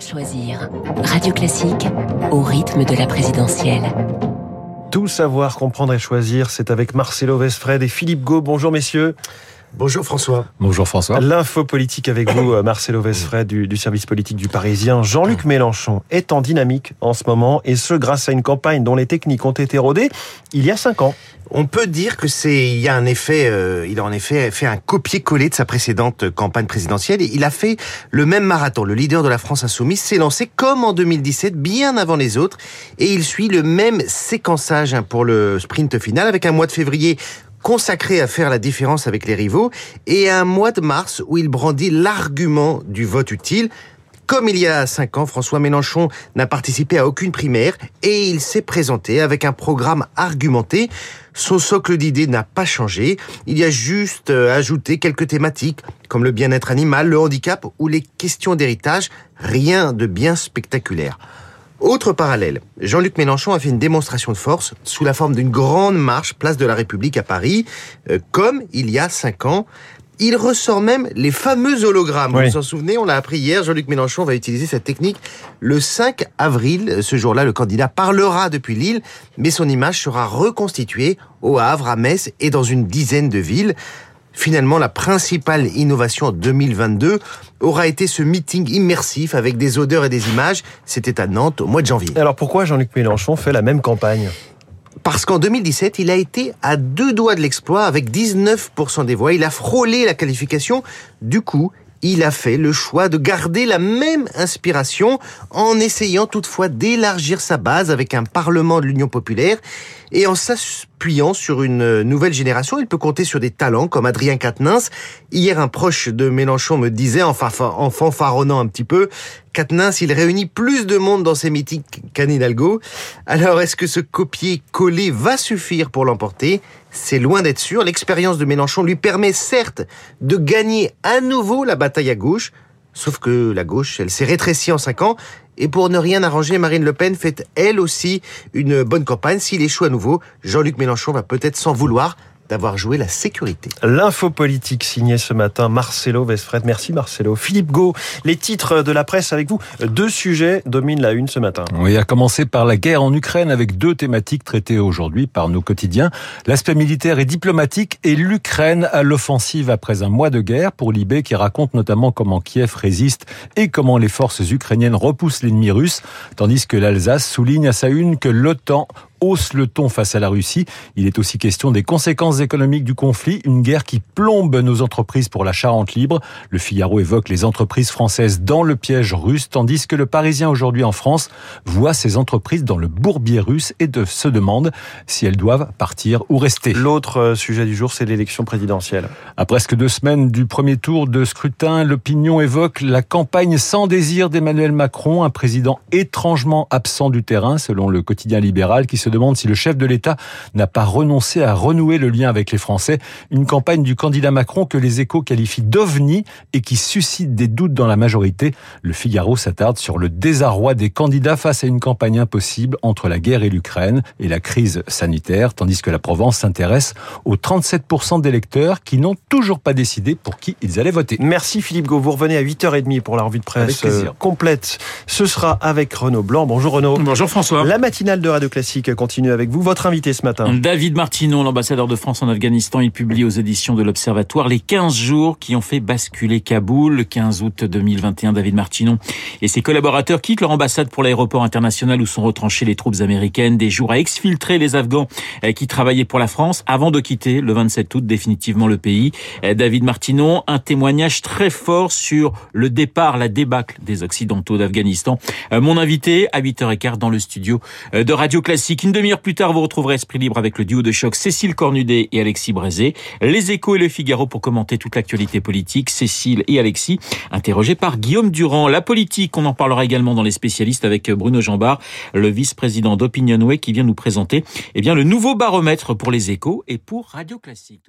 Choisir. Radio Classique au rythme de la présidentielle. Tout savoir, comprendre et choisir, c'est avec Marcelo Vesfred et Philippe Gau. Bonjour messieurs. Bonjour François. Bonjour François. L'info politique avec vous, euh, Marcelo Vesfred du, du, service politique du Parisien. Jean-Luc Mélenchon est en dynamique en ce moment et ce grâce à une campagne dont les techniques ont été rodées il y a cinq ans. On peut dire que c'est il y a un effet euh, il a en effet fait un copier-coller de sa précédente campagne présidentielle et il a fait le même marathon. Le leader de la France insoumise s'est lancé comme en 2017 bien avant les autres et il suit le même séquençage hein, pour le sprint final avec un mois de février consacré à faire la différence avec les rivaux, et un mois de mars où il brandit l'argument du vote utile. Comme il y a cinq ans, François Mélenchon n'a participé à aucune primaire et il s'est présenté avec un programme argumenté. Son socle d'idées n'a pas changé. Il y a juste euh, ajouté quelques thématiques comme le bien-être animal, le handicap ou les questions d'héritage. Rien de bien spectaculaire. Autre parallèle, Jean-Luc Mélenchon a fait une démonstration de force sous la forme d'une grande marche place de la République à Paris, euh, comme il y a cinq ans. Il ressort même les fameux hologrammes. Oui. Vous vous en souvenez On l'a appris hier. Jean-Luc Mélenchon va utiliser cette technique le 5 avril. Ce jour-là, le candidat parlera depuis Lille, mais son image sera reconstituée au Havre, à Metz et dans une dizaine de villes. Finalement, la principale innovation en 2022 aura été ce meeting immersif avec des odeurs et des images. C'était à Nantes au mois de janvier. Alors pourquoi Jean-Luc Mélenchon fait la même campagne? Parce qu'en 2017, il a été à deux doigts de l'exploit avec 19% des voix. Il a frôlé la qualification. Du coup, il a fait le choix de garder la même inspiration en essayant toutefois d'élargir sa base avec un Parlement de l'Union populaire et en s'appuyant sur une nouvelle génération. Il peut compter sur des talents comme Adrien Quatennens. Hier, un proche de Mélenchon me disait, en, fanfaronnant un petit peu, Quatennens, il réunit plus de monde dans ses meetings qu'Anne Hidalgo. Alors, est-ce que ce copier-coller va suffire pour l'emporter? C'est loin d'être sûr. L'expérience de Mélenchon lui permet certes de gagner à nouveau la bataille à gauche, Sauf que la gauche, elle s'est rétrécie en cinq ans. Et pour ne rien arranger, Marine Le Pen fait elle aussi une bonne campagne. S'il échoue à nouveau, Jean-Luc Mélenchon va peut-être s'en vouloir d'avoir joué la sécurité. L'info politique signée ce matin Marcelo Vesfred. Merci Marcelo. Philippe Gau, les titres de la presse avec vous. Deux sujets dominent la une ce matin. Oui, à commencer par la guerre en Ukraine avec deux thématiques traitées aujourd'hui par nos quotidiens. L'aspect militaire et diplomatique et l'Ukraine à l'offensive après un mois de guerre pour Libé qui raconte notamment comment Kiev résiste et comment les forces ukrainiennes repoussent l'ennemi russe, tandis que l'Alsace souligne à sa une que l'OTAN hausse le ton face à la Russie. Il est aussi question des conséquences économiques du conflit, une guerre qui plombe nos entreprises pour la Charente libre. Le Figaro évoque les entreprises françaises dans le piège russe, tandis que le Parisien aujourd'hui en France voit ces entreprises dans le bourbier russe et de, se demande si elles doivent partir ou rester. L'autre sujet du jour, c'est l'élection présidentielle. À presque deux semaines du premier tour de scrutin, l'opinion évoque la campagne sans désir d'Emmanuel Macron, un président étrangement absent du terrain, selon le quotidien libéral, qui se demande si le chef de l'État n'a pas renoncé à renouer le lien avec les Français. Une campagne du candidat Macron que les échos qualifient d'ovni et qui suscite des doutes dans la majorité. Le Figaro s'attarde sur le désarroi des candidats face à une campagne impossible entre la guerre et l'Ukraine et la crise sanitaire, tandis que la Provence s'intéresse aux 37% d'électeurs qui n'ont toujours pas décidé pour qui ils allaient voter. Merci Philippe Gau. Vous revenez à 8h30 pour la revue de presse complète. Ce sera avec Renaud Blanc. Bonjour Renaud. Bonjour François. La matinale de Radio Classique avec vous. Votre invité ce matin David Martinon, l'ambassadeur de France en Afghanistan. Il publie aux éditions de l'Observatoire les 15 jours qui ont fait basculer Kaboul. Le 15 août 2021, David Martinon et ses collaborateurs quittent leur ambassade pour l'aéroport international où sont retranchées les troupes américaines. Des jours à exfiltrer les Afghans qui travaillaient pour la France avant de quitter le 27 août définitivement le pays. David Martinon, un témoignage très fort sur le départ, la débâcle des Occidentaux d'Afghanistan. Mon invité à 8h15 dans le studio de Radio Classique. Une demi-heure plus tard, vous retrouverez Esprit Libre avec le duo de choc Cécile Cornudet et Alexis Brézé. Les Échos et le Figaro pour commenter toute l'actualité politique. Cécile et Alexis, interrogés par Guillaume Durand. La politique, on en parlera également dans les spécialistes avec Bruno Jambard, le vice-président d'Opinionway qui vient nous présenter eh bien, le nouveau baromètre pour les Échos et pour Radio Classique.